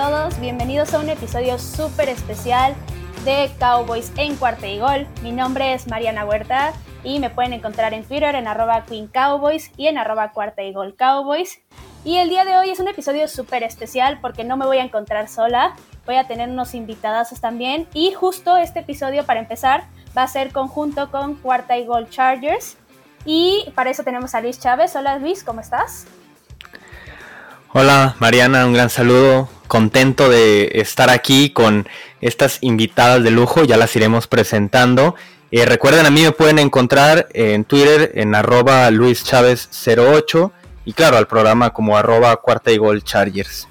Todos, bienvenidos a un episodio súper especial de Cowboys en cuarta y gol. Mi nombre es Mariana Huerta y me pueden encontrar en Twitter en arroba Queen Cowboys y en arroba cuarta y gol Cowboys. Y el día de hoy es un episodio súper especial porque no me voy a encontrar sola, voy a tener unos invitadazos también y justo este episodio para empezar va a ser conjunto con cuarta y gol Chargers. Y para eso tenemos a Luis Chávez. Hola Luis, ¿cómo estás? Hola Mariana, un gran saludo. Contento de estar aquí con estas invitadas de lujo, ya las iremos presentando. Eh, recuerden, a mí me pueden encontrar en Twitter en arroba luischavez08 y claro, al programa como arroba cuarta y gol chargers.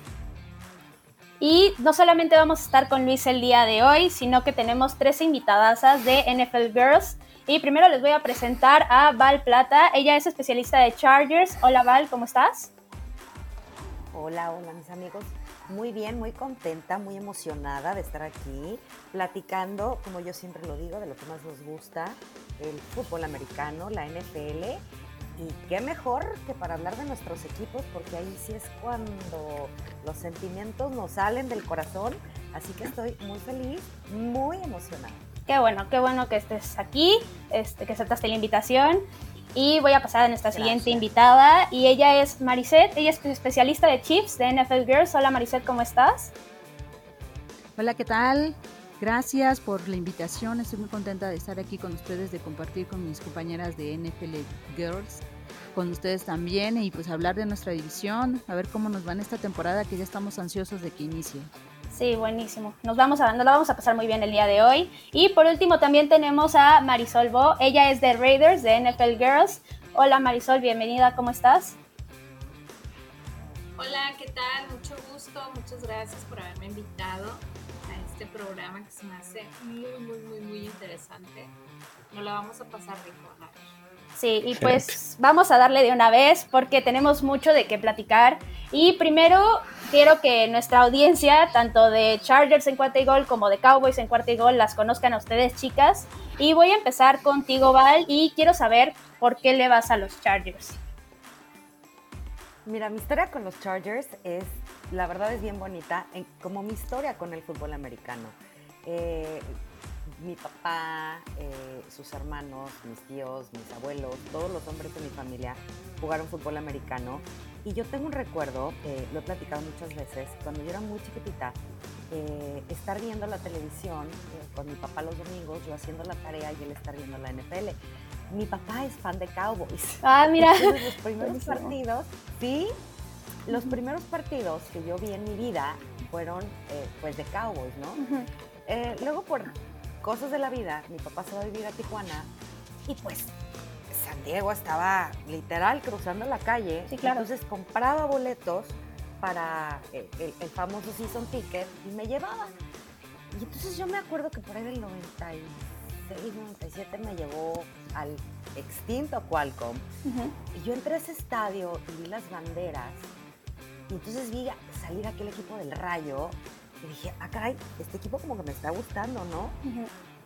Y no solamente vamos a estar con Luis el día de hoy, sino que tenemos tres invitadasas de NFL Girls. Y primero les voy a presentar a Val Plata. Ella es especialista de Chargers. Hola Val, ¿cómo estás? Hola, hola mis amigos. Muy bien, muy contenta, muy emocionada de estar aquí platicando, como yo siempre lo digo, de lo que más nos gusta, el fútbol americano, la NFL. Y qué mejor que para hablar de nuestros equipos, porque ahí sí es cuando los sentimientos nos salen del corazón. Así que estoy muy feliz, muy emocionada. Qué bueno, qué bueno que estés aquí, este, que aceptaste la invitación. Y voy a pasar a nuestra siguiente invitada y ella es Mariset, ella es especialista de Chiefs de NFL Girls. Hola Mariset, ¿cómo estás? Hola, ¿qué tal? Gracias por la invitación, estoy muy contenta de estar aquí con ustedes, de compartir con mis compañeras de NFL Girls, con ustedes también y pues hablar de nuestra división, a ver cómo nos va en esta temporada que ya estamos ansiosos de que inicie. Sí, buenísimo. Nos vamos a, nos la vamos a pasar muy bien el día de hoy. Y por último también tenemos a Marisol Bo. Ella es de Raiders, de NFL Girls. Hola Marisol, bienvenida, ¿cómo estás? Hola, ¿qué tal? Mucho gusto, muchas gracias por haberme invitado a este programa que se me hace muy, muy, muy, muy interesante. Nos la vamos a pasar rico. Sí, y pues vamos a darle de una vez porque tenemos mucho de qué platicar. Y primero quiero que nuestra audiencia, tanto de Chargers en cuarta y gol como de Cowboys en cuarta y gol, las conozcan a ustedes, chicas. Y voy a empezar contigo, Val, y quiero saber por qué le vas a los Chargers. Mira, mi historia con los Chargers es, la verdad es bien bonita, como mi historia con el fútbol americano. Eh, mi papá, eh, sus hermanos, mis tíos, mis abuelos, todos los hombres de mi familia jugaron fútbol americano. Y yo tengo un recuerdo, eh, lo he platicado muchas veces, cuando yo era muy chiquitita, eh, estar viendo la televisión con mi papá los domingos, yo haciendo la tarea y él estar viendo la NFL. Mi papá es fan de Cowboys. Ah, mira. los primeros partidos, sí, los primeros partidos que yo vi en mi vida fueron pues de Cowboys, ¿no? luego por cosas de la vida, mi papá se va a vivir a Tijuana y pues San Diego estaba literal cruzando la calle. Sí, claro. Entonces compraba boletos para el, el, famoso season ticket y me llevaba. Y entonces yo me acuerdo que por ahí del 96, 97 me llevó al extinto Qualcomm. Y yo entré a ese estadio y vi las banderas. Y entonces vi salir aquel equipo del Rayo y dije, ah, caray, este equipo como que me está gustando, ¿no?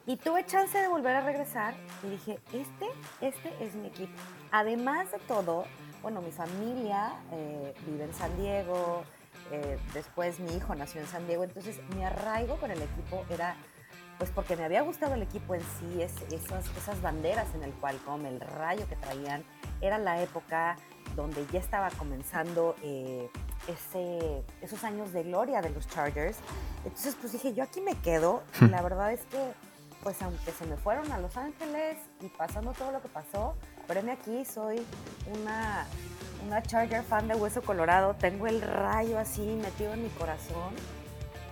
Y tuve chance de volver a regresar y dije, este, este es mi equipo. Además de todo, bueno, mi familia eh, vive en San Diego, eh, después mi hijo nació en San Diego, entonces mi arraigo con el equipo era, pues porque me había gustado el equipo en sí, es, esas, esas banderas en el cual como el rayo que traían, era la época donde ya estaba comenzando eh, ese, esos años de gloria de los Chargers. Entonces, pues dije, yo aquí me quedo. Y la verdad es que, pues aunque se me fueron a Los Ángeles y pasando todo lo que pasó, pero aquí, soy una, una Charger fan de Hueso Colorado. Tengo el rayo así metido en mi corazón.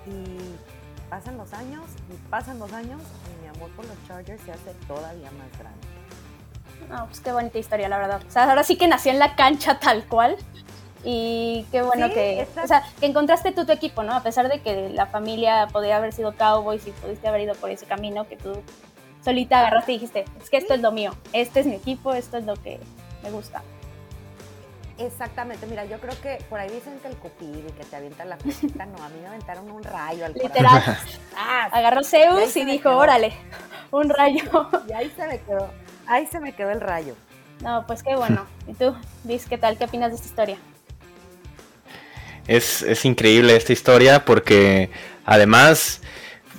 Y pasan los años y pasan los años y mi amor por los Chargers se hace todavía más grande. No, pues qué bonita historia, la verdad. O sea, ahora sí que nació en la cancha tal cual. Y qué bueno que, o sea, que encontraste tú tu equipo, ¿no? A pesar de que la familia podría haber sido Cowboys y pudiste haber ido por ese camino que tú solita agarraste y dijiste, es que esto es lo mío, este es mi equipo, esto es lo que me gusta. Exactamente, mira, yo creo que por ahí dicen que el cupid y que te avientan la flechita, no, a mí me aventaron un rayo al Literal. ah, Agarró Zeus y, dijo, órale, un rayo. Y ahí se me quedó, ahí se me quedó el rayo. No, pues qué bueno. ¿Y tú, Liz, qué tal? ¿Qué opinas de esta historia? es, es increíble esta historia porque además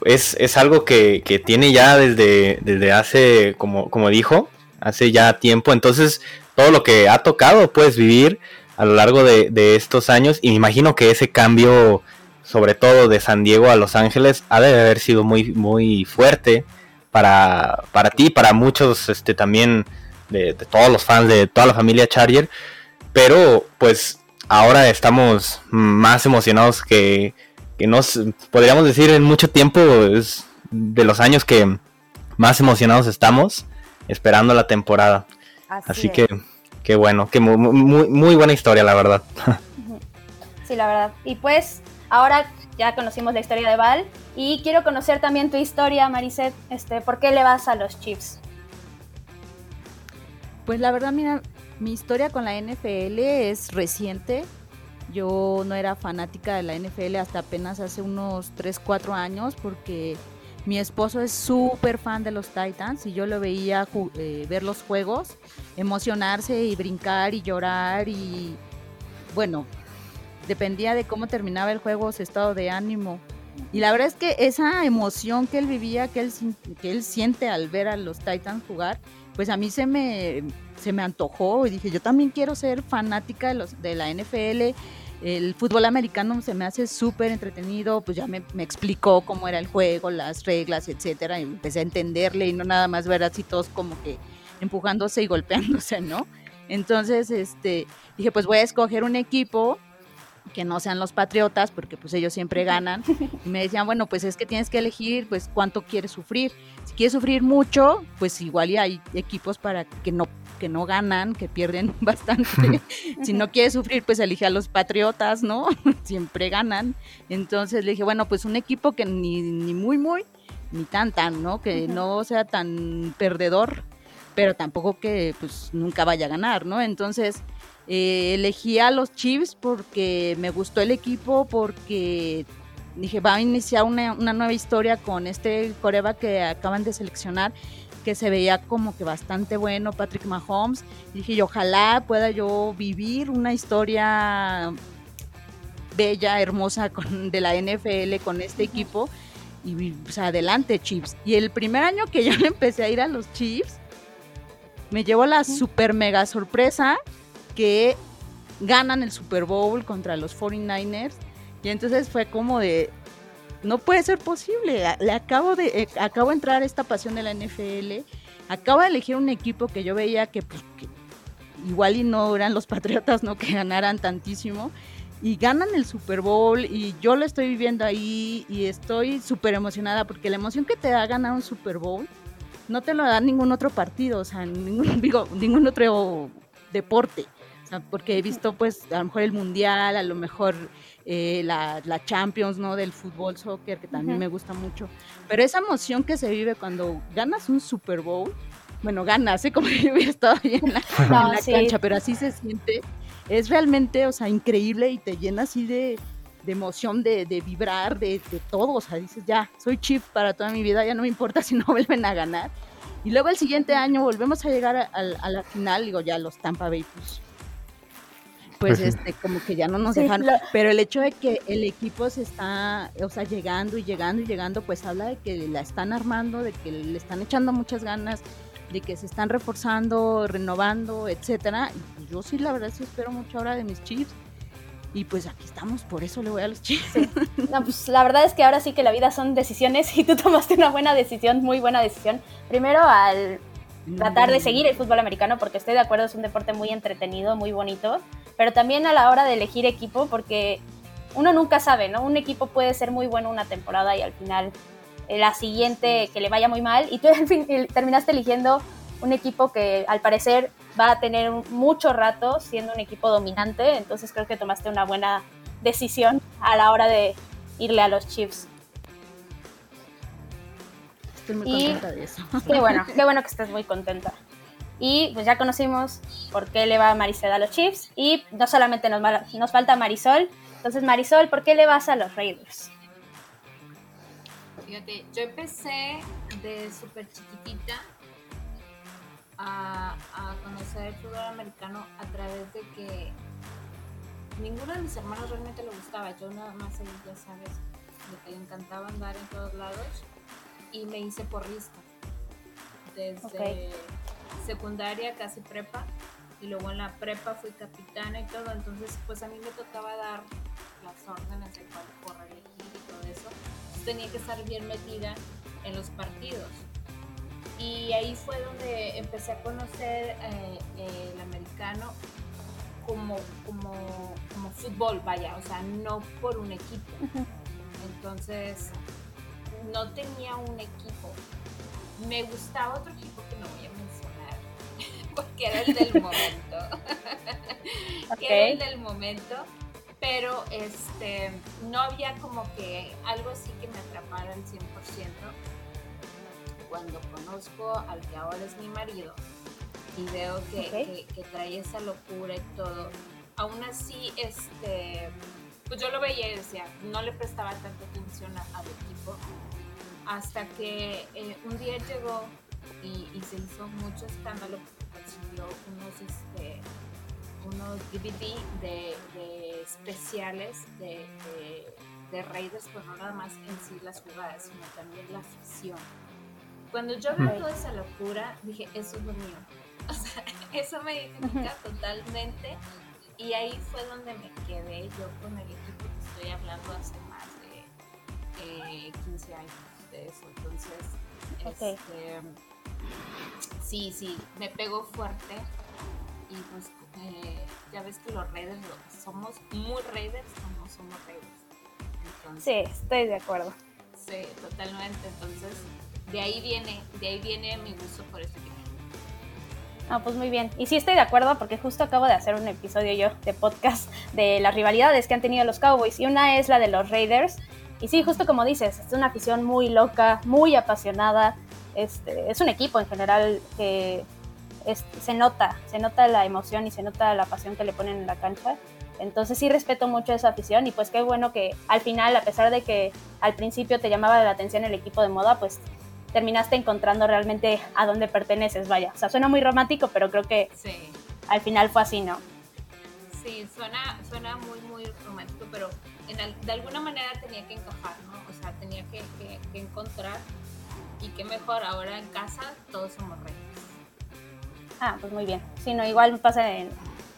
es, es algo que, que, tiene ya desde, desde hace, como, como dijo, hace ya tiempo. Entonces, todo lo que ha tocado puedes vivir a lo largo de, de, estos años. Y me imagino que ese cambio, sobre todo de San Diego a Los Ángeles, ha de haber sido muy, muy fuerte para, para ti, para muchos este, también de, de todos los fans de toda la familia Charger. Pero pues ahora estamos más emocionados que, que nos podríamos decir en mucho tiempo es de los años que más emocionados estamos esperando la temporada. Así, Así que qué bueno, que muy, muy, muy, buena historia, la verdad. Sí, la verdad. Y pues ahora ya conocimos la historia de Val y quiero conocer también tu historia, Mariset. Este, ¿Por qué le vas a los Chiefs? Pues la verdad, mira, mi historia con la NFL es reciente. Yo no era fanática de la NFL hasta apenas hace unos 3, 4 años porque mi esposo es súper fan de los Titans y yo lo veía eh, ver los juegos, emocionarse y brincar y llorar y bueno, dependía de cómo terminaba el juego, su estado de ánimo. Y la verdad es que esa emoción que él vivía, que él, que él siente al ver a los Titans jugar, pues a mí se me, se me antojó y dije, yo también quiero ser fanática de, los, de la NFL el fútbol americano se me hace súper entretenido, pues ya me, me, explicó cómo era el juego, las reglas, etcétera, y empecé a entenderle y no nada más ver así todos como que empujándose y golpeándose, ¿no? Entonces, este, dije, pues voy a escoger un equipo que no sean los patriotas, porque pues ellos siempre ganan. Y me decían, bueno, pues es que tienes que elegir, pues cuánto quieres sufrir. Si quieres sufrir mucho, pues igual y hay equipos para que no que no ganan, que pierden bastante. si no quieres sufrir, pues elige a los Patriotas, ¿no? Siempre ganan. Entonces le dije, bueno, pues un equipo que ni, ni muy, muy, ni tan, tan, ¿no? Que no sea tan perdedor, pero tampoco que pues nunca vaya a ganar, ¿no? Entonces eh, elegí a los Chiefs porque me gustó el equipo, porque dije, va a iniciar una, una nueva historia con este coreba que acaban de seleccionar que se veía como que bastante bueno, Patrick Mahomes. Y dije, ojalá pueda yo vivir una historia bella, hermosa con, de la NFL con este equipo. Y pues, adelante, Chiefs. Y el primer año que yo empecé a ir a los Chiefs, me llevó la super mega sorpresa que ganan el Super Bowl contra los 49ers. Y entonces fue como de, no puede ser posible. Le acabo de, eh, acabo entrar esta pasión de la NFL. Acabo de elegir un equipo que yo veía que, pues, igual y no eran los Patriotas, no que ganaran tantísimo. Y ganan el Super Bowl y yo lo estoy viviendo ahí y estoy súper emocionada porque la emoción que te da ganar un Super Bowl no te lo da ningún otro partido, o sea, ningún, digo, ningún otro deporte. Porque he visto pues a lo mejor el Mundial, a lo mejor eh, la, la, Champions, ¿no? Del fútbol, soccer, que también uh -huh. me gusta mucho. Pero esa emoción que se vive cuando ganas un Super Bowl, bueno, ganas, ¿eh? como yo hubiera estado ahí en la, no, en la sí. cancha, pero así se siente, es realmente, o sea, increíble y te llena así de, de emoción, de, de vibrar, de, de, todo, o sea, dices, ya, soy chip para toda mi vida, ya no me importa si no vuelven a ganar. Y luego el siguiente año volvemos a llegar a, a, a la final, digo, ya los Tampa Bay, pues, pues este como que ya no nos sí, dejan, lo... pero el hecho de que el equipo se está, o sea, llegando y llegando y llegando, pues habla de que la están armando, de que le están echando muchas ganas, de que se están reforzando, renovando, etcétera. Y yo sí la verdad sí espero mucho ahora de mis Chiefs. Y pues aquí estamos, por eso le voy a los Chiefs. Sí. No, pues la verdad es que ahora sí que la vida son decisiones y tú tomaste una buena decisión, muy buena decisión. Primero al tratar de seguir el fútbol americano porque estoy de acuerdo, es un deporte muy entretenido, muy bonito pero también a la hora de elegir equipo, porque uno nunca sabe, ¿no? Un equipo puede ser muy bueno una temporada y al final eh, la siguiente que le vaya muy mal y tú al fin, terminaste eligiendo un equipo que al parecer va a tener mucho rato siendo un equipo dominante, entonces creo que tomaste una buena decisión a la hora de irle a los Chiefs. Estoy muy y contenta de eso. Qué bueno, qué bueno que estés muy contenta. Y pues ya conocimos por qué le va Marisol a los Chiefs. Y no solamente nos, nos falta Marisol. Entonces, Marisol, ¿por qué le vas a los Raiders? Fíjate, yo empecé de súper chiquitita a, a, conocer el fútbol americano a través de que ninguno de mis hermanos realmente le gustaba. Yo nada más, ya sabes, de que le encantaba andar en todos lados y me hice porrista. Desde secundaria, casi prepa, y luego en la prepa fui capitana y todo, entonces pues a mí me tocaba dar las órdenes de cuál correr y todo eso. tenía que estar bien metida en los partidos. Y ahí fue donde empecé a conocer eh, el americano como, como, como fútbol, vaya, o sea, no por un equipo. Entonces, no tenía un equipo. Me gustaba otro equipo porque era el del momento. era el del momento, pero este, no había como que algo así que me atrapara al 100%. Cuando conozco al que ahora es mi marido, y veo que, trae esa locura y todo. Aún así, este, pues yo lo veía y decía, no le prestaba tanta atención al equipo, hasta que eh, un día llegó y, se hizo mucho escándalo unos, este, unos DVD de, especiales de, de, Raiders, pues no nada más en sí las jugadas, sino también la afición. Cuando yo vi toda esa locura, dije, eso es lo mío O sea, eso me identifica totalmente. Y ahí fue donde me quedé yo con el equipo que estoy hablando hace más de 15 eh, años de eso. Entonces, este, sí, sí, me pegó fuerte. Y pues eh, ya ves que los Raiders somos muy Raiders o no somos Raiders. sí, estoy de acuerdo. Sí, totalmente. Entonces, de ahí viene, de ahí viene mi gusto por este equipo. Ah, pues muy bien. Y sí estoy de acuerdo porque justo acabo de hacer un episodio yo de podcast de las rivalidades que han tenido los Cowboys y una es la de los Raiders. Y sí, justo como dices, es una afición muy loca, muy apasionada. Este, es un equipo en general que se nota, se nota la emoción y se nota la pasión que le ponen en la cancha. Entonces sí respeto mucho esa afición y pues qué bueno que al final, a pesar de que al principio te llamaba la atención el equipo de moda, pues terminaste encontrando realmente a dónde perteneces, vaya. O sea, suena muy romántico, pero creo que al final fue así, ¿no? Sí, suena, suena muy, muy romántico, pero de alguna manera tenía que encajar, ¿no? O sea, tenía que, encontrar y qué mejor, ahora en casa todos somos reyes. Ah, pues muy bien. Sí, no, igual me pasa en,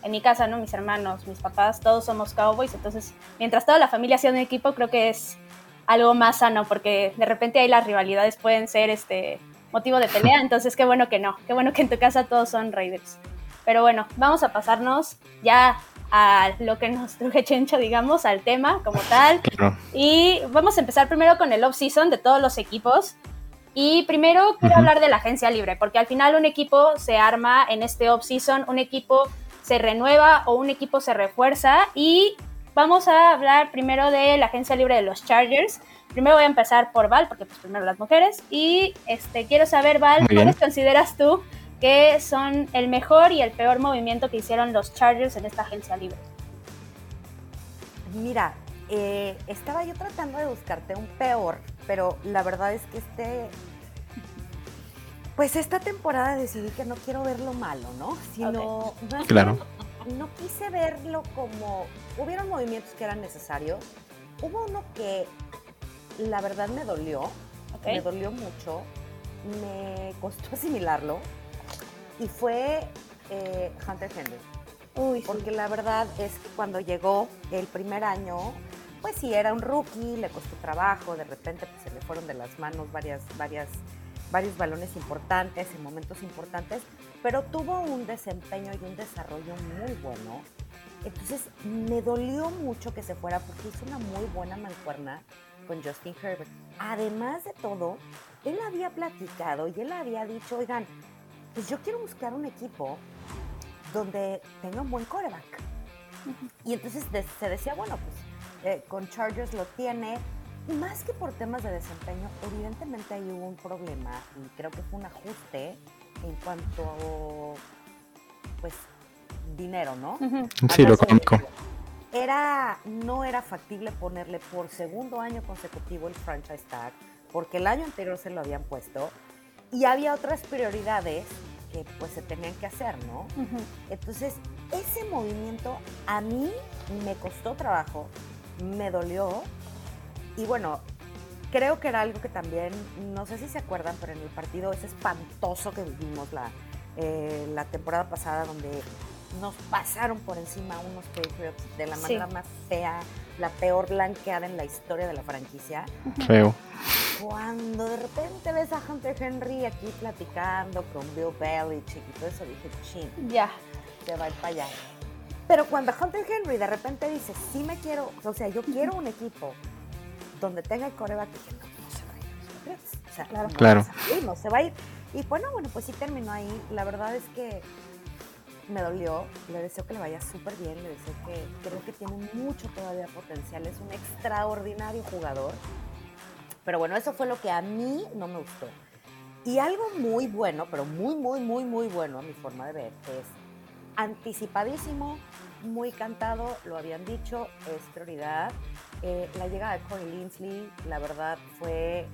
en mi casa, ¿no? Mis hermanos, mis papás, todos somos cowboys, entonces mientras toda la familia sea un equipo, creo que es algo más sano, porque de repente ahí las rivalidades pueden ser este motivo de pelea, entonces qué bueno que no, qué bueno que en tu casa todos son Raiders. Pero bueno, vamos a pasarnos ya a lo que nos truje Chencho, digamos, al tema como tal. Y vamos a empezar primero con el off-season de todos los equipos. Y primero quiero hablar de la agencia libre, porque al final un equipo se arma en este off-season, un equipo se renueva o un equipo se refuerza y Vamos a hablar primero de la agencia libre de los Chargers. Primero voy a empezar por Val, porque pues primero las mujeres. Y este quiero saber, Val, ¿cuáles consideras tú que son el mejor y el peor movimiento que hicieron los Chargers en esta agencia libre? Mira, eh, estaba yo tratando de buscarte un peor, pero la verdad es que este pues esta temporada decidí que no quiero ver lo malo, ¿no? Sino claro. no quise verlo como, hubieron movimientos que eran necesarios, hubo uno que la verdad me dolió, me dolió mucho, me costó asimilarlo y fue eh, Hunter Henry. porque la verdad es que cuando llegó el primer año, pues sí, era un rookie, le costó trabajo, de repente pues, se le fueron de las manos varias, varias varios balones importantes, en momentos importantes, pero tuvo un desempeño y un desarrollo muy bueno. Entonces me dolió mucho que se fuera porque hizo una muy buena mancuerna con Justin Herbert. Además de todo, él había platicado y él había dicho, oigan, pues yo quiero buscar un equipo donde tenga un buen coreback. Y entonces se decía, bueno, pues eh, con Chargers lo tiene, más que por temas de desempeño, evidentemente ahí hubo un problema y creo que fue un ajuste en cuanto, pues, dinero, ¿no? Sí, lo económico. Era, no era factible ponerle por segundo año consecutivo el franchise tag, porque el año anterior se lo habían puesto y había otras prioridades que pues se tenían que hacer, ¿no? Entonces, ese movimiento a mí me costó trabajo, me dolió y bueno, creo que era algo que también, no sé si se acuerdan, pero en el partido ese espantoso que vivimos la, eh, la temporada pasada donde nos pasaron por encima unos Patriots de la manera más fea, la peor blanqueada en la historia de la franquicia. Feo. Cuando de repente ves a Hunter Henry aquí platicando con Bill Belichick y todo eso, dije, chin, Ya. se va a ir para allá. Pero cuando Hunter Henry de repente dice, sí me quiero, o sea, yo quiero un equipo donde tenga el coreback, dije, no, no se va a ir a los Patriots. O sea, Claro. no Claro. va a salir, no se va a ir. Y bueno, bueno, pues sí terminó ahí. La verdad es que me dolió. Le deseo que le vaya súper bien. Le deseo que creo que tiene mucho todavía potencial. Es un extraordinario jugador. Pero bueno, eso fue lo que a mí no me gustó. Y algo muy bueno, pero muy, muy, muy, muy bueno a mi forma de ver, es anticipadísimo, muy cantado, lo habían dicho, es prioridad. Eh, la llegada de Corey Linsley, la verdad, fue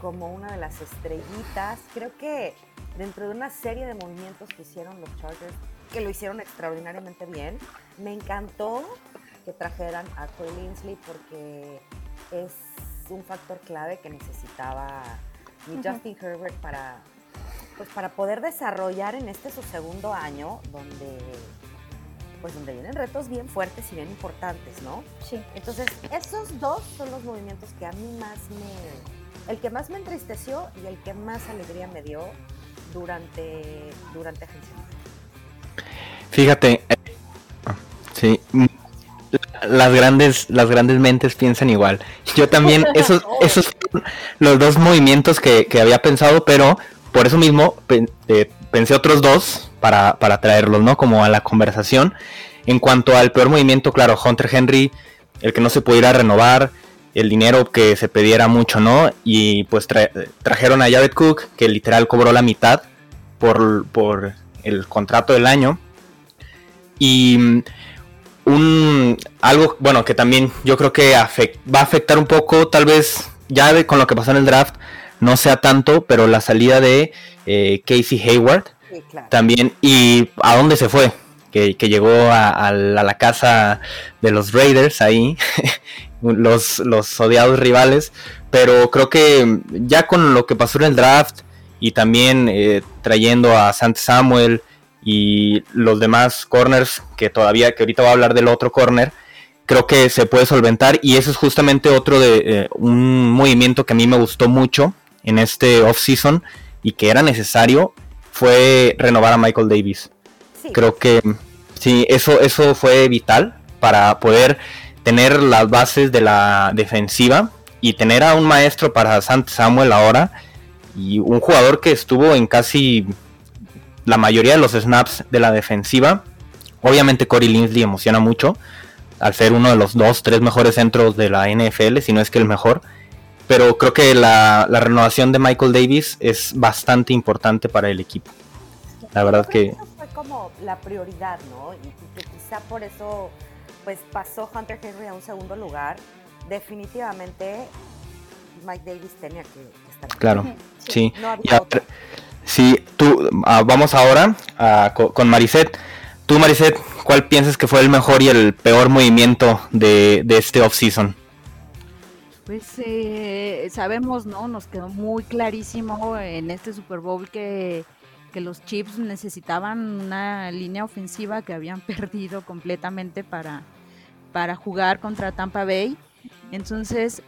como una de las estrellitas. Creo que dentro de una serie de movimientos que hicieron los Chargers, que lo hicieron extraordinariamente bien, me encantó que trajeran a Corey Linsley porque es un factor clave que necesitaba mi. Justin Herbert para, pues, para poder desarrollar en este su segundo año, donde pues donde vienen retos bien fuertes y bien importantes, ¿no? Sí. Entonces, esos dos son los movimientos que a mí más me... El que más me entristeció y el que más alegría me dio durante, durante agencia. Fíjate, eh, sí, las grandes, las grandes mentes piensan igual. Yo también, esos, esos fueron los dos movimientos que, que había pensado, pero por eso mismo eh, pensé otros dos para, para traerlos, ¿no? Como a la conversación. En cuanto al peor movimiento, claro, Hunter Henry, el que no se pudiera renovar, el dinero que se pediera mucho, ¿no? Y pues tra- trajeron a Jared Cook, que literal cobró la mitad por, por el contrato del año. Y mm, un algo, bueno, que también yo creo que va a afectar un poco, tal vez ya de- con lo que pasó en el draft, no sea tanto, pero la salida de eh, Casey Hayward También. ¿Y a dónde se fue? Que, que llegó a, a la, a la casa de los Raiders ahí, los, los odiados rivales. Pero creo que ya con lo que pasó en el draft y también eh, trayendo a Sant Samuel y los demás corners, que todavía, que ahorita voy a hablar del otro corner, creo que se puede solventar. Y eso es justamente otro de eh, un movimiento que a mí me gustó mucho en este off-season y que era necesario fue renovar a Michael Davis. Sí, Creo que sí, eso, eso fue vital para poder tener las bases de la defensiva y tener a un maestro para Sant Samuel ahora y un jugador que estuvo en casi la mayoría de los snaps de la defensiva. Obviamente Corey Linsley emociona mucho al ser uno de los dos, tres mejores centros de la NFL, si no es que el mejor. Pero creo que la, la renovación de Michael Davis es bastante importante para el equipo. La verdad que Eso fue como la prioridad, ¿no? Y, y que quizá por eso pues pasó Hunter Henry a un segundo lugar. Definitivamente Mike Davis tenía que, estar. Claro, sí. No había sí, tú, ah, vamos ahora a- co- con Mariset. Tú, Mariset, ¿cuál piensas que fue el mejor y el peor movimiento de, de este off-season? Pues eh, sabemos, ¿no? Nos quedó muy clarísimo en este Super Bowl que, que los Chiefs necesitaban una línea ofensiva que habían perdido completamente para, para jugar contra Tampa Bay. Entonces,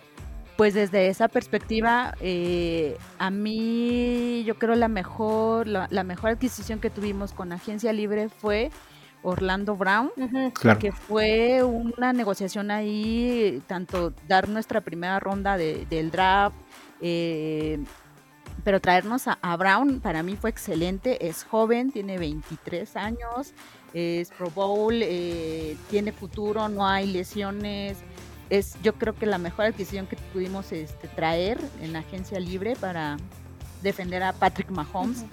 pues desde esa perspectiva, eh, a mí yo creo la mejor, la, la mejor adquisición que tuvimos con Agencia Libre fue Orlando Brown. Claro. que fue una negociación ahí, tanto dar nuestra primera ronda de- del draft, eh, pero traernos a, a Brown para mí fue excelente, es joven, tiene 23 años, es Pro Bowl, eh, tiene futuro, no hay lesiones, es yo creo que la mejor adquisición que pudimos este, traer en agencia libre para defender a Patrick Mahomes.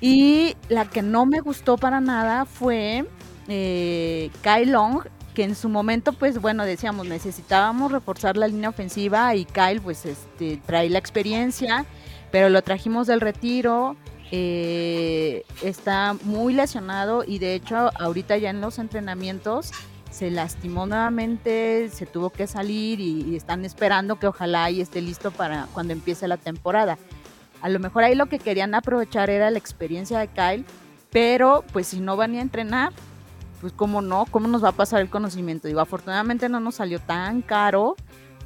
Y la que no me gustó para nada fue eh, Kyle Long, que en su momento, pues bueno, decíamos, necesitábamos reforzar la línea ofensiva y Kyle, pues este, trae la experiencia, pero lo trajimos del retiro eh, está muy lesionado y de hecho ahorita ya en los entrenamientos se lastimó nuevamente, se tuvo que salir y, están esperando que ojalá y esté listo para cuando empiece la temporada. A lo mejor ahí lo que querían aprovechar era la experiencia de Kyle, pero pues si no van a entrenar, pues cómo no, cómo nos va a pasar el conocimiento. Digo, afortunadamente no nos salió tan caro,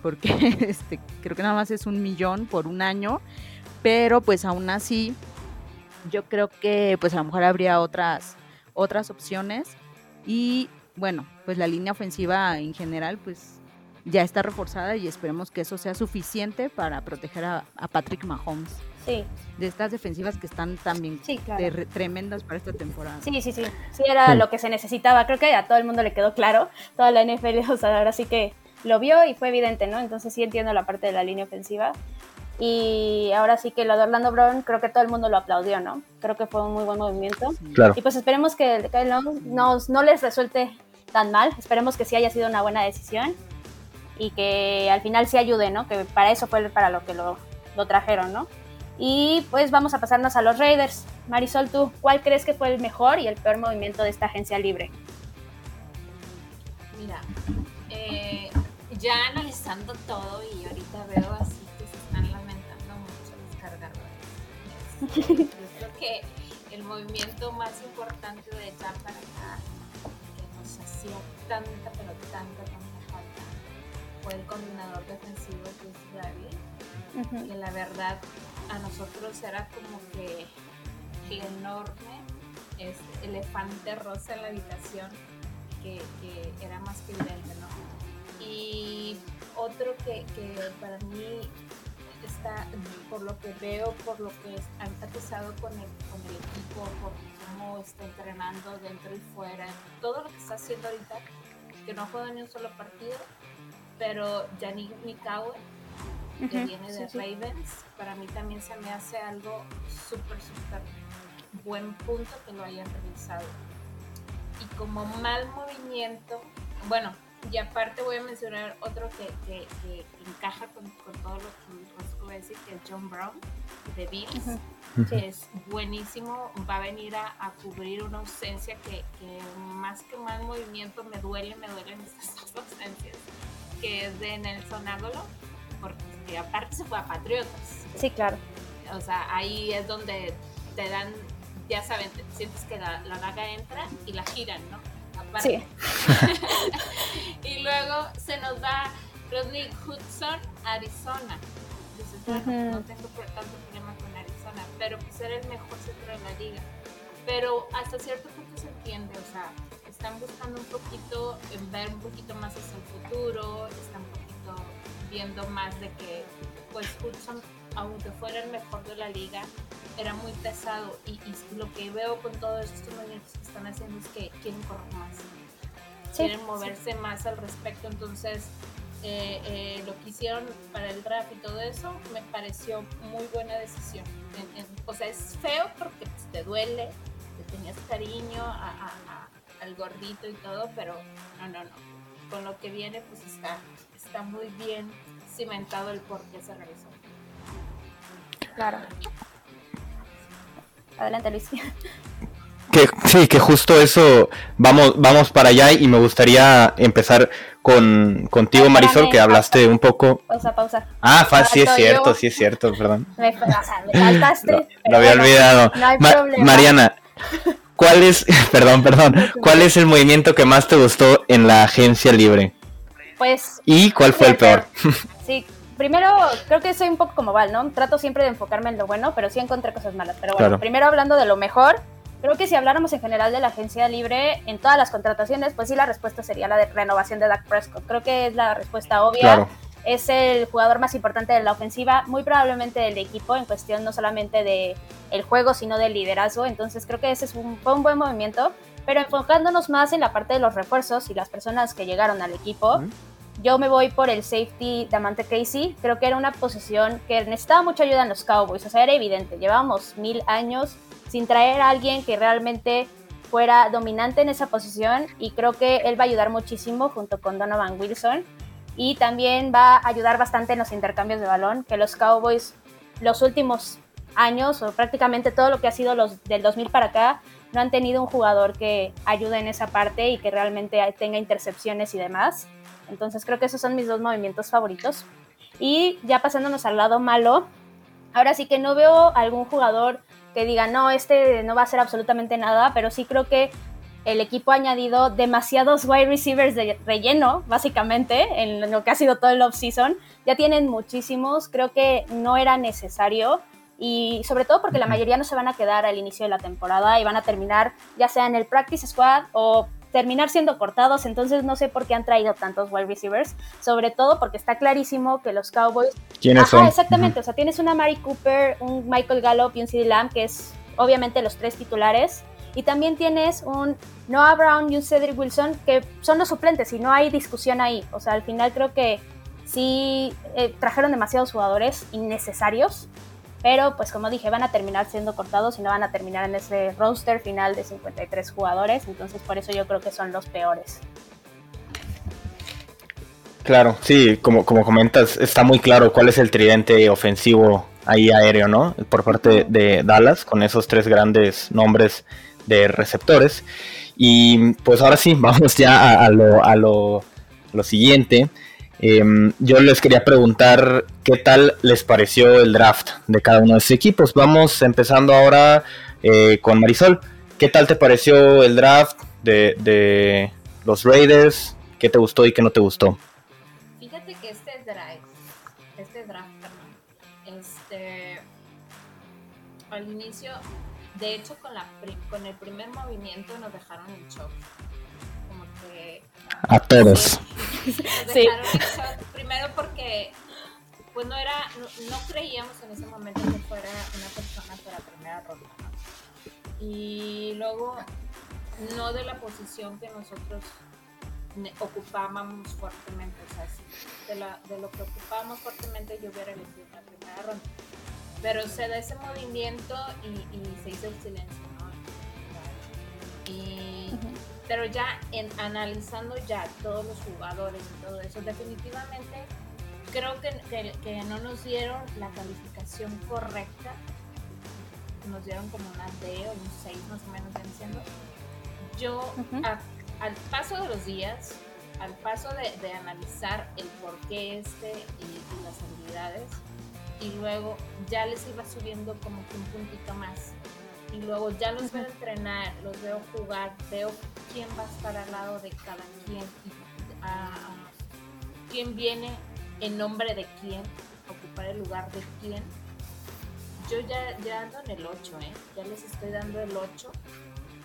porque este, creo que nada más es un millón por un año, pero pues aún así yo creo que pues a lo mejor habría otras, otras opciones y bueno, pues la línea ofensiva en general pues ya está reforzada y esperemos que eso sea suficiente para proteger a, Patrick Mahomes. Sí. De estas defensivas que están también tremendas para esta temporada. Sí, sí, sí. Sí, era lo que se necesitaba. Creo que a todo el mundo le quedó claro. Toda la NFL, o sea, ahora sí que lo vio y fue evidente, ¿no? Entonces sí entiendo la parte de la línea ofensiva. Y ahora sí que lo de Orlando Brown, creo que todo el mundo lo aplaudió, ¿no? Creo que fue un muy buen movimiento. Claro. Y pues esperemos que el Kyle Long nos, no les resulte tan mal. Esperemos que sí haya sido una buena decisión y que al final sí ayude, ¿no? Que para eso fue para lo que lo, lo trajeron, ¿no? Y pues vamos a pasarnos a los Raiders. Marisol, ¿tú cuál crees que fue el mejor y el peor movimiento de esta agencia libre? Mira, eh, ya analizando todo y ahorita veo así Yo creo que el movimiento más importante de ya para acá, que nos hacía tanta, pero tanta, tanta falta, fue el coordinador defensivo Chris David, que la verdad a nosotros era como que el enorme este, elefante rosa en la habitación que, era más que evidente, ¿no? Y otro que, que para mí está, por lo que veo, por lo que ha empezado con el, con el equipo, por cómo está entrenando dentro y fuera, todo lo que está haciendo ahorita, que no juega ni un solo partido, pero Yannick Mikawe, que viene de Ravens, para mí también se me hace algo súper, súper buen punto que lo hayan realizado. Y como mal movimiento, bueno, y aparte voy a mencionar otro que, que, que encaja con, con, todo lo que voy a decir, que es John Brown de Bills, que es buenísimo, va a venir a, a cubrir una ausencia que, que, más que mal movimiento me duele, me duelen estas dos ausencias, que es de Nelson Ágolo, porque aparte se fue a Patriotas. Sí, claro. O sea, ahí es donde te dan, ya saben, sientes que la, la daga entra y la giran, ¿no? Sí. y luego se nos da Rodney Hudson, Arizona. no tengo tanto problema con Arizona, pero pues era el mejor centro de la liga. Pero hasta cierto punto se entiende, o sea, están buscando un poquito, ver un poquito más hacia el futuro, están viendo más de que, pues Hudson, aunque fuera el mejor de la liga, era muy pesado y, lo que veo con todos estos movimientos que están haciendo es que quieren correr más, quieren moverse más al respecto, entonces eh, eh, lo que hicieron para el draft y todo eso me pareció muy buena decisión. o sea, es feo porque pues, te duele, te tenías cariño al gordito y todo, pero no, no, no. Con lo que viene, pues está, está muy bien cimentado el por qué se realizó. Claro. Adelante, Luis. Que, sí, que justo eso, vamos, vamos para allá y me gustaría empezar con contigo, Marisol, que hablaste un poco. Pausa, pausa. Ah, sí es cierto, sí es cierto, perdón. Me, faltaste. Lo, había olvidado. Mariana, ¿cuál es, perdón, perdón, cuál es el movimiento que más te gustó en la agencia libre? Pues. ¿Y cuál fue el peor? Sí, primero, creo que soy un poco como Val, ¿no? Trato siempre de enfocarme en lo bueno, pero sí encontré cosas malas. Pero bueno, primero hablando de lo mejor, creo que si habláramos en general de la agencia libre, en todas las contrataciones, pues sí la respuesta sería la de renovación de Dak Prescott. Creo que es la respuesta obvia. Es el jugador más importante de la ofensiva, muy probablemente del equipo, en cuestión no solamente de el juego, sino del liderazgo. Entonces creo que ese es un, fue un buen movimiento. Pero enfocándonos más en la parte de los refuerzos y las personas que llegaron al equipo, yo me voy por el safety de Amante Casey. Creo que era una posición que necesitaba mucha ayuda en los Cowboys. O sea, era evidente. Llevábamos mil años sin traer a alguien que realmente fuera dominante en esa posición. Y creo que él va a ayudar muchísimo junto con Donovan Wilson. Y también va a ayudar bastante en los intercambios de balón. Que los Cowboys, los últimos años o prácticamente todo lo que ha sido los del 2000 para acá, no han tenido un jugador que ayude en esa parte y que realmente tenga intercepciones y demás. Entonces creo que esos son mis dos movimientos favoritos. Y ya pasándonos al lado malo, ahora sí que no veo algún jugador que diga, no, este no va a hacer absolutamente nada, pero sí creo que el equipo ha añadido demasiados wide receivers de relleno, básicamente, en lo que ha sido todo el off-season. Ya tienen muchísimos, creo que no era necesario. Y sobre todo porque la mayoría no se van a quedar al inicio de la temporada y van a terminar ya sea en el practice squad o terminar siendo cortados, entonces no sé por qué han traído tantos wide receivers, sobre todo porque está clarísimo que los Cowboys... ¿Quiénes son? Exactamente, o sea, tienes una Mari Cooper, un Michael Gallup y un CD Lamb, que es obviamente los tres titulares, y también tienes un Noah Brown y un Cedric Wilson, que son los suplentes y no hay discusión ahí, o sea, al final creo que sí eh, trajeron demasiados jugadores innecesarios pero pues como dije, van a terminar siendo cortados y no van a terminar en ese roster final de 53 jugadores, entonces por eso yo creo que son los peores. Claro, sí, como, como comentas, está muy claro cuál es el tridente ofensivo ahí aéreo, ¿no? Por parte de Dallas, con esos tres grandes nombres de receptores. Y pues ahora sí, vamos ya a, lo, a lo, lo siguiente. Em, yo les quería preguntar qué tal les pareció el draft de cada uno de sus equipos. Vamos empezando ahora eh, con Marisol. ¿Qué tal te pareció el draft de, los Raiders? ¿Qué te gustó y qué no te gustó? Fíjate que este draft, este draft, este, al inicio, de hecho con, la, con el primer movimiento nos dejaron en shock a todos. Sí. Primero porque pues no era, no, creíamos en ese momento que fuera una persona para primera ronda. Y luego no de la posición que nosotros ocupábamos fuertemente, o sea, de, la, de lo que ocupábamos fuertemente yo hubiera elegido la primera ronda. Pero se da ese movimiento y, y se hizo el silencio, ¿no? Y, pero ya en analizando ya todos los jugadores y todo eso, definitivamente creo que, que, no nos dieron la calificación correcta. Nos dieron como una D o un 6 más o menos diciendo. Yo, al paso de los días, al paso de, analizar el por qué este y, las habilidades, y luego ya les iba subiendo como que un puntito más y luego ya los veo entrenar, los veo jugar, veo quién va a estar al lado de cada quien, quién viene en nombre de quién, ocupar el lugar de quién. Yo ya, ya ando en el 8, ¿eh? ya les estoy dando el 8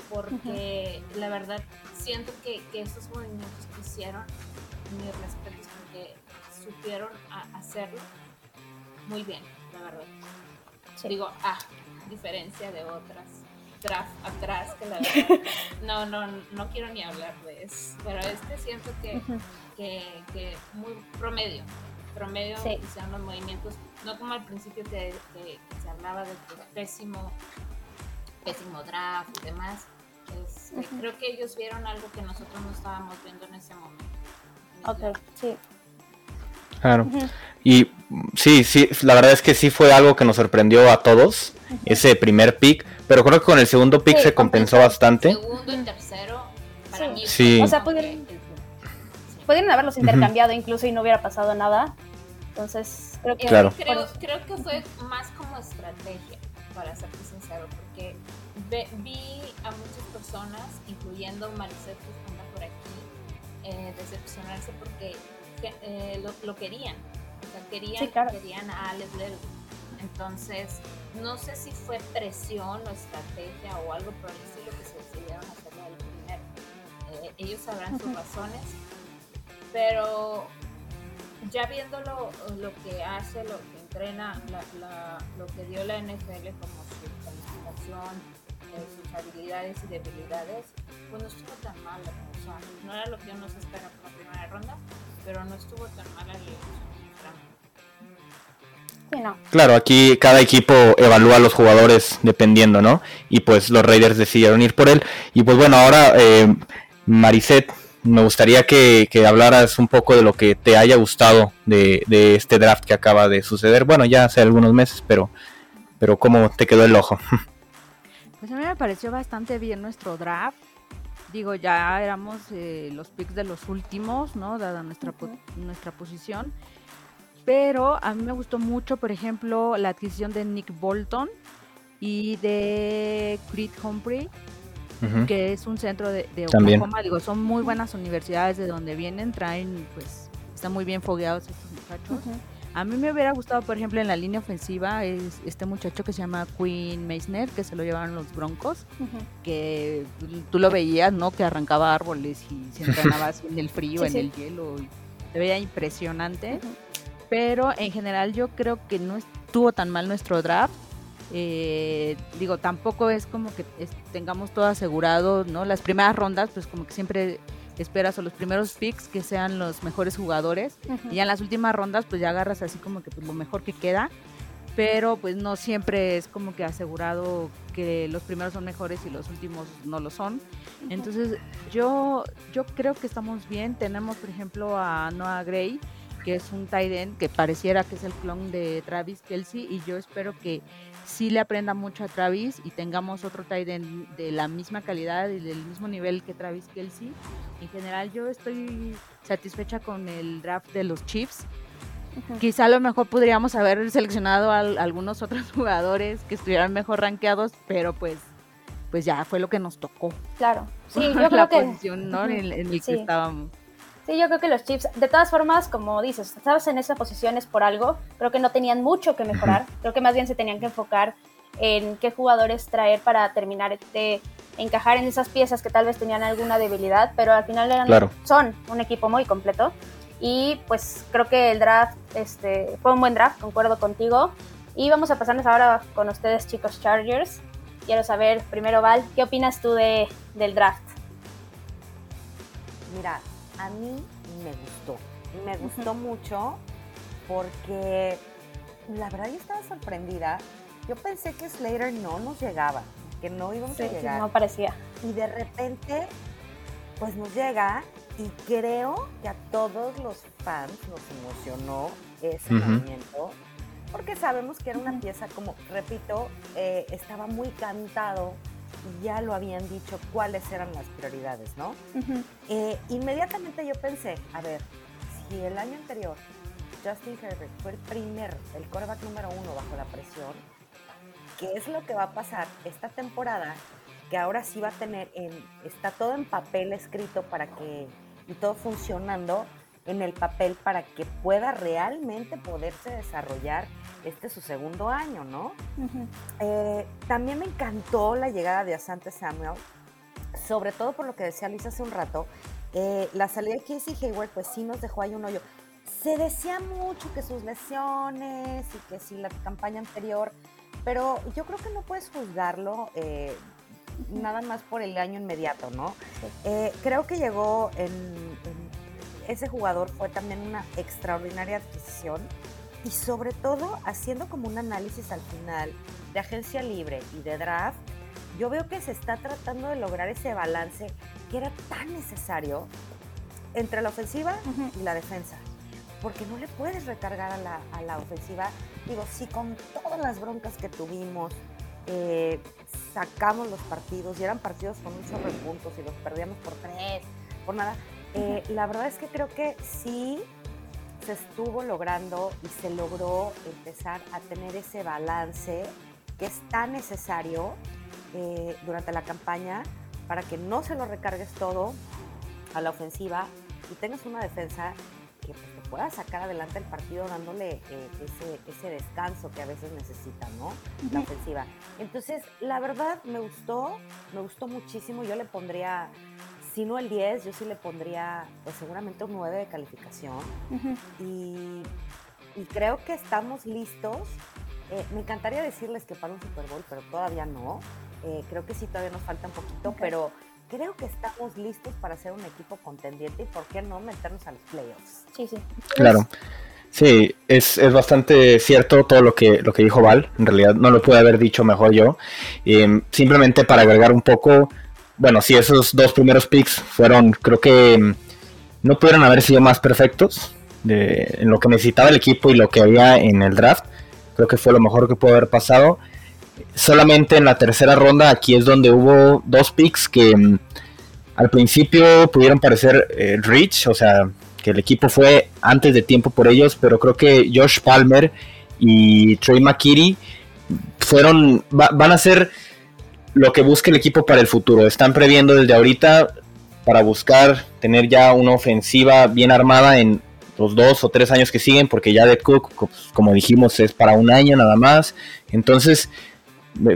porque la verdad siento que, que, esos movimientos que hicieron, mis respetos, porque supieron hacerlo muy bien, la verdad. Digo, ah, diferencia de otras draft atrás que la verdad no, no, no quiero ni hablar de eso, pero este siento que, que, muy promedio, promedio sí. hicieron los movimientos, no como al principio que, se hablaba de pésimo, pésimo draft y demás, este, creo que ellos vieron algo que nosotros no estábamos viendo en ese momento. Ok, sí. Claro. Y sí, sí, la verdad es que sí fue algo que nos sorprendió a todos, ese primer pick, pero creo que con el segundo pick se compensó bastante. Segundo y tercero, para mí sí. O sea, pudieron, haberlos intercambiado incluso y no hubiera pasado nada. Entonces, creo que, claro. creo, creo que fue más como estrategia, para ser sincero, porque vi a muchas personas, incluyendo Maricet que anda por aquí, eh, decepcionarse porque eh, lo, lo, querían. O sea, querían, querían a Alex Little. Entonces, no sé si fue presión o estrategia o algo por el estilo que se decidieron hacerlo al primero. Eh, ellos sabrán sus razones, pero ya viendo lo, que hace, lo que entrena, lo que dio la NFL como su calificación, eh, sus habilidades y debilidades, pues no estuvo tan mal. O sea, no era lo que uno se espera por la primera ronda, pero no estuvo tan mal el sí, no. Claro, aquí cada equipo evalúa a los jugadores dependiendo, ¿no? Y pues los Raiders decidieron ir por él. Y pues bueno, ahora eh, Mariset, me gustaría que, hablaras un poco de lo que te haya gustado de, este draft que acaba de suceder. Bueno, ya hace algunos meses, pero pero ¿cómo te quedó el ojo? Pues a mí me pareció bastante bien nuestro draft. Digo, ya éramos eh, los picks de los últimos, ¿no? Dada nuestra, nuestra posición. Pero a mí me gustó mucho, por ejemplo, la adquisición de Nick Bolton y de Creed Humphrey, que es un centro de, Oklahoma. Digo, son muy buenas universidades de donde vienen, traen, pues, están muy bien fogueados estos muchachos. A mí me hubiera gustado, por ejemplo, en la línea ofensiva, es este muchacho que se llama Quinn Meissner, que se lo llevaron los Broncos, que tú lo veías, ¿no? Que arrancaba árboles y se entrenaba en el frío, en el hielo, y se veía impresionante. Pero en general yo creo que no estuvo tan mal nuestro draft. Eh, digo, tampoco es como que tengamos todo asegurado, ¿no? Las primeras rondas, pues como que siempre esperas o los primeros picks que sean los mejores jugadores y ya en las últimas rondas pues ya agarras así como que pues, lo mejor que queda pero pues no siempre es como que asegurado que los primeros son mejores y los últimos no lo son. Entonces yo, yo creo que estamos bien. Tenemos por ejemplo a Noah Gray, que es un tight end que pareciera que es el clon de Travis Kelsey y yo espero que sí le aprenda mucho a Travis y tengamos otro tight end de la misma calidad y del mismo nivel que Travis Kelsey. En general yo estoy satisfecha con el draft de los Chiefs. Quizá a lo mejor podríamos haber seleccionado a, algunos otros jugadores que estuvieran mejor rankeados, pero pues pues ya fue lo que nos tocó. Claro. Sí, yo creo que posición, ¿no? en, en el que estábamos. Sí, yo creo que los Chiefs, de todas formas, como dices, estabas en esas posiciones por algo, creo que no tenían mucho que mejorar, creo que más bien se tenían que enfocar en qué jugadores traer para terminar de encajar en esas piezas que tal vez tenían alguna debilidad, pero al final eran, son un equipo muy completo y pues creo que el draft este, fue un buen draft, concuerdo contigo. Y vamos a pasarnos ahora con ustedes, chicos Chargers. Quiero saber, primero Val, ¿qué opinas tú de, del draft? Mira, a mí me gustó. Me gustó mucho porque la verdad yo estaba sorprendida. Yo pensé que Slater no nos llegaba, que no íbamos a llegar. no parecía. Y de repente, pues nos llega y creo que a todos los fans nos emocionó ese movimiento porque sabemos que era una pieza como, repito, eh, estaba muy cantado ya lo habían dicho cuáles eran las prioridades, ¿no? Eh, inmediatamente yo pensé, a ver, si el año anterior Justin Herbert fue el primer, el coreback número uno bajo la presión, ¿qué es lo que va a pasar esta temporada? Que ahora sí va a tener, en, está todo en papel escrito para que, y todo funcionando en el papel para que pueda realmente poderse desarrollar este su segundo año, ¿no? Eh, también me encantó la llegada de Asante Samuel, sobre todo por lo que decía Luis hace un rato, eh, la salida de Casey Hayward pues sí nos dejó ahí un hoyo. Se decía mucho que sus lesiones y que si la campaña anterior, pero yo creo que no puedes juzgarlo eh, nada más por el año inmediato, ¿no? creo que llegó en, ese jugador fue también una extraordinaria adquisición y sobre todo haciendo como un análisis al final de agencia libre y de draft, yo veo que se está tratando de lograr ese balance que era tan necesario entre la ofensiva y la defensa. Porque no le puedes recargar a la, a la ofensiva. Digo, si con todas las broncas que tuvimos eh, sacamos los partidos y eran partidos con un chorro de puntos y los perdíamos por tres, por nada, eh, la verdad es que creo que sí se estuvo logrando y se logró empezar a tener ese balance que es tan necesario eh, durante la campaña para que no se lo recargues todo a la ofensiva y tengas una defensa que pues, te pueda sacar adelante el partido dándole eh, ese, descanso que a veces necesita, ¿no? La ofensiva. Entonces, la verdad me gustó, me gustó muchísimo. Yo le pondría si no el 10, yo sí le pondría pues seguramente un 9 de calificación. y, creo que estamos listos. Eh, me encantaría decirles que para un Super Bowl, pero todavía no. Eh, creo que sí, todavía nos falta un poquito, pero creo que estamos listos para ser un equipo contendiente y por qué no meternos a los playoffs. Sí, sí. Claro. Sí, es, es, bastante cierto todo lo que, lo que dijo Val. En realidad no lo pude haber dicho mejor yo. Eh, simplemente para agregar un poco, bueno, sí, esos dos primeros picks fueron, creo que mm, no pudieron haber sido más perfectos de, en lo que necesitaba el equipo y lo que había en el draft. creo que fue lo mejor que pudo haber pasado. Solamente en la tercera ronda, aquí es donde hubo dos picks que mm, al principio pudieron parecer eh, rich, o sea, que el equipo fue antes de tiempo por ellos, pero creo que Josh Palmer y Trey McKitty fueron, van a ser lo que busca el equipo para el futuro. Están previendo desde ahorita para buscar tener ya una ofensiva bien armada en los dos o tres años que siguen, porque ya de Cook, como dijimos, es para un año nada más. Entonces,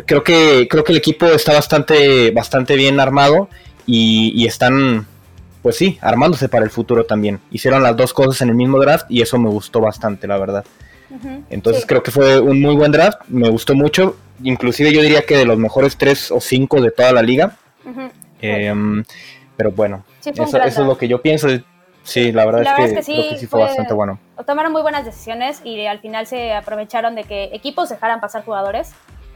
creo que, creo que el equipo está bastante, bastante bien armado y, están, pues sí, armándose para el futuro también. Hicieron las dos cosas en el mismo draft y eso me gustó bastante, la verdad. Entonces creo que fue un muy buen draft, me gustó mucho, inclusive yo diría que de los mejores tres o cinco de toda la liga. Em, pero bueno, eso, es lo que yo pienso. Sí, la verdad, es, que, sí, fue, bastante bueno. Tomaron muy buenas decisiones y al final se aprovecharon de que equipos dejaran pasar jugadores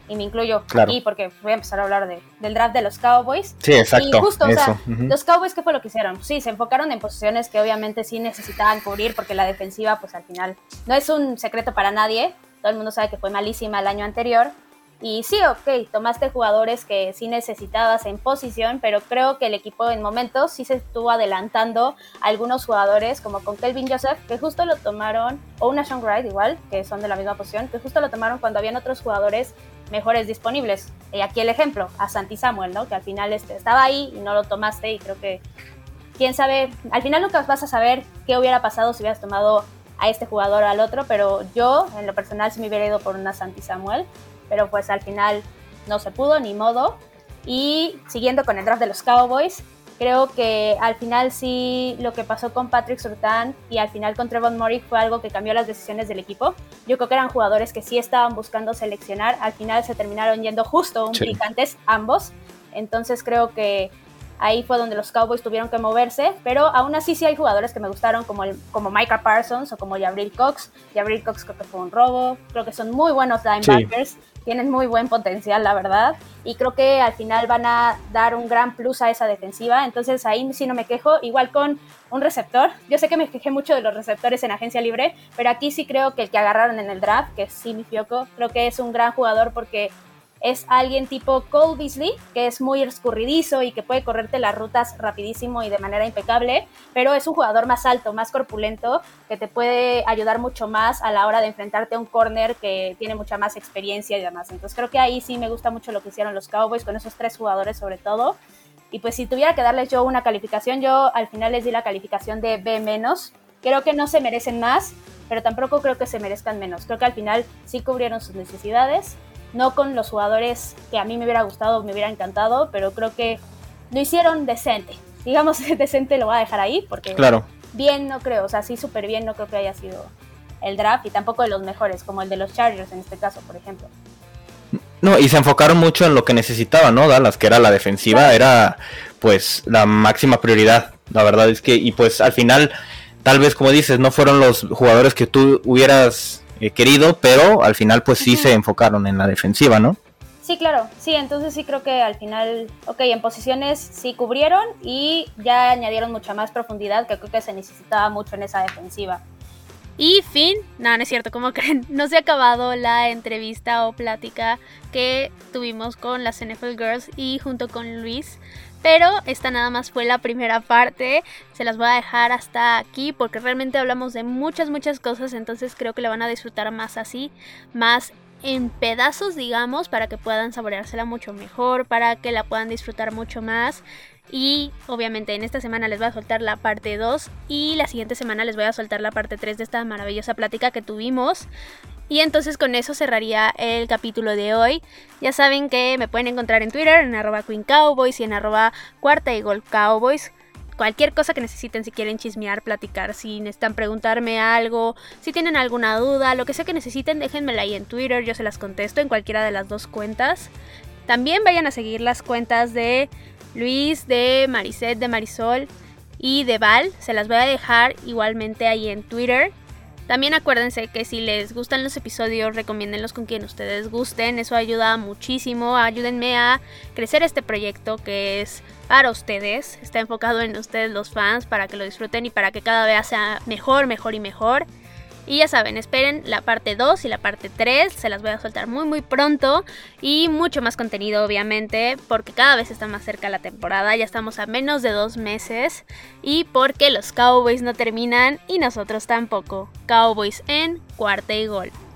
y me incluyo aquí porque voy a empezar a hablar de, del draft de los Cowboys. Sí, exacto. Y justo, o sea, los Cowboys, ¿qué fue lo que hicieron? Sí, se enfocaron en posiciones que obviamente sí necesitaban cubrir porque la defensiva, pues al final, no es un secreto para nadie. Todo el mundo sabe que fue malísima el año anterior. Y sí, ok, tomaste jugadores que sí necesitabas en posición, pero creo que el equipo en momentos sí se estuvo adelantando a algunos jugadores, como con Kelvin Joseph, que justo lo tomaron, o una Sean Wright igual, que son de la misma posición, que justo lo tomaron cuando habían otros jugadores mejores disponibles. Y aquí el ejemplo, a Santi Samuel, ¿no? Que al final este, estaba ahí y no lo tomaste y creo que, quién sabe, al final nunca vas a saber qué hubiera pasado si hubieras tomado a este jugador o al otro, pero yo en lo personal sí me hubiera ido por una Santi Samuel, pero pues al final no se pudo, ni modo. Y siguiendo con el draft de los Cowboys, Creo que al final sí lo que pasó con Patrick Surtain y al final con Trevon Murray fue algo que cambió las decisiones del equipo. Yo creo que eran jugadores que sí estaban buscando seleccionar, al final se terminaron yendo justo un picantes ambos. Entonces creo que ahí fue donde los Cowboys tuvieron que moverse, pero aún así sí hay jugadores que me gustaron como, el, como Micah Parsons o como Jabril Cox. Jabril Cox creo que fue un robo, creo que son muy buenos linebackers tienen muy buen potencial, la verdad, y creo que al final van a dar un gran plus a esa defensiva, entonces ahí sí no me quejo, igual con un receptor, yo sé que me quejé mucho de los receptores en agencia libre, pero aquí sí creo que el que agarraron en el draft, que es Simi Fioco, creo que es un gran jugador porque es alguien tipo Cole Beasley, que es muy escurridizo y que puede correrte las rutas rapidísimo y de manera impecable, pero es un jugador más alto, más corpulento, que te puede ayudar mucho más a la hora de enfrentarte a un corner que tiene mucha más experiencia y demás. Entonces creo que ahí sí me gusta mucho lo que hicieron los Cowboys con esos tres jugadores sobre todo. Y pues si tuviera que darles yo una calificación, yo al final les di la calificación de B menos. Creo que no se merecen más, pero tampoco creo que se merezcan menos. Creo que al final sí cubrieron sus necesidades no con los jugadores que a mí me hubiera gustado, me hubiera encantado, pero creo que lo hicieron decente. Digamos, decente lo voy a dejar ahí, porque claro. bien no creo, o sea, sí súper bien no creo que haya sido el draft y tampoco de los mejores, como el de los Chargers en este caso, por ejemplo. No, y se enfocaron mucho en lo que necesitaba, ¿no? Dallas, que era la defensiva, era pues la máxima prioridad. La verdad es que, y pues al final, tal vez como dices, no fueron los jugadores que tú hubieras eh, querido, pero al final pues sí se enfocaron en la defensiva, ¿no? Sí, claro, sí, entonces sí creo que al final, ok, en posiciones sí cubrieron y ya añadieron mucha más profundidad que creo que se necesitaba mucho en esa defensiva. Y fin, no, no es cierto, como creen, no se ha acabado la entrevista o plática que tuvimos con las NFL Girls y junto con Luis. Pero esta nada más fue la primera parte. Se las voy a dejar hasta aquí porque realmente hablamos de muchas, muchas cosas. Entonces creo que la van a disfrutar más así, más en pedazos, digamos, para que puedan saboreársela mucho mejor, para que la puedan disfrutar mucho más. Y obviamente en esta semana les voy a soltar la parte 2 y la siguiente semana les voy a soltar la parte 3 de esta maravillosa plática que tuvimos. Y entonces con eso cerraría el capítulo de hoy. Ya saben que me pueden encontrar en Twitter, en arroba Queen Cowboys y en arroba Cuarta y Gol Cowboys. Cualquier cosa que necesiten, si quieren chismear, platicar, si necesitan preguntarme algo, si tienen alguna duda, lo que sea que necesiten, déjenmela ahí en Twitter, yo se las contesto en cualquiera de las dos cuentas. También vayan a seguir las cuentas de Luis, de Mariset, de Marisol y de Val. Se las voy a dejar igualmente ahí en Twitter. También acuérdense que si les gustan los episodios, recomiéndenlos con quien ustedes gusten. Eso ayuda muchísimo. Ayúdenme a crecer este proyecto que es para ustedes. Está enfocado en ustedes los fans para que lo disfruten y para que cada vez sea mejor, mejor y mejor. Y ya saben, esperen la parte 2 y la parte 3, se las voy a soltar muy muy pronto y mucho más contenido obviamente porque cada vez está más cerca la temporada, ya estamos a menos de dos meses y porque los Cowboys no terminan y nosotros tampoco. Cowboys en cuarta y gol.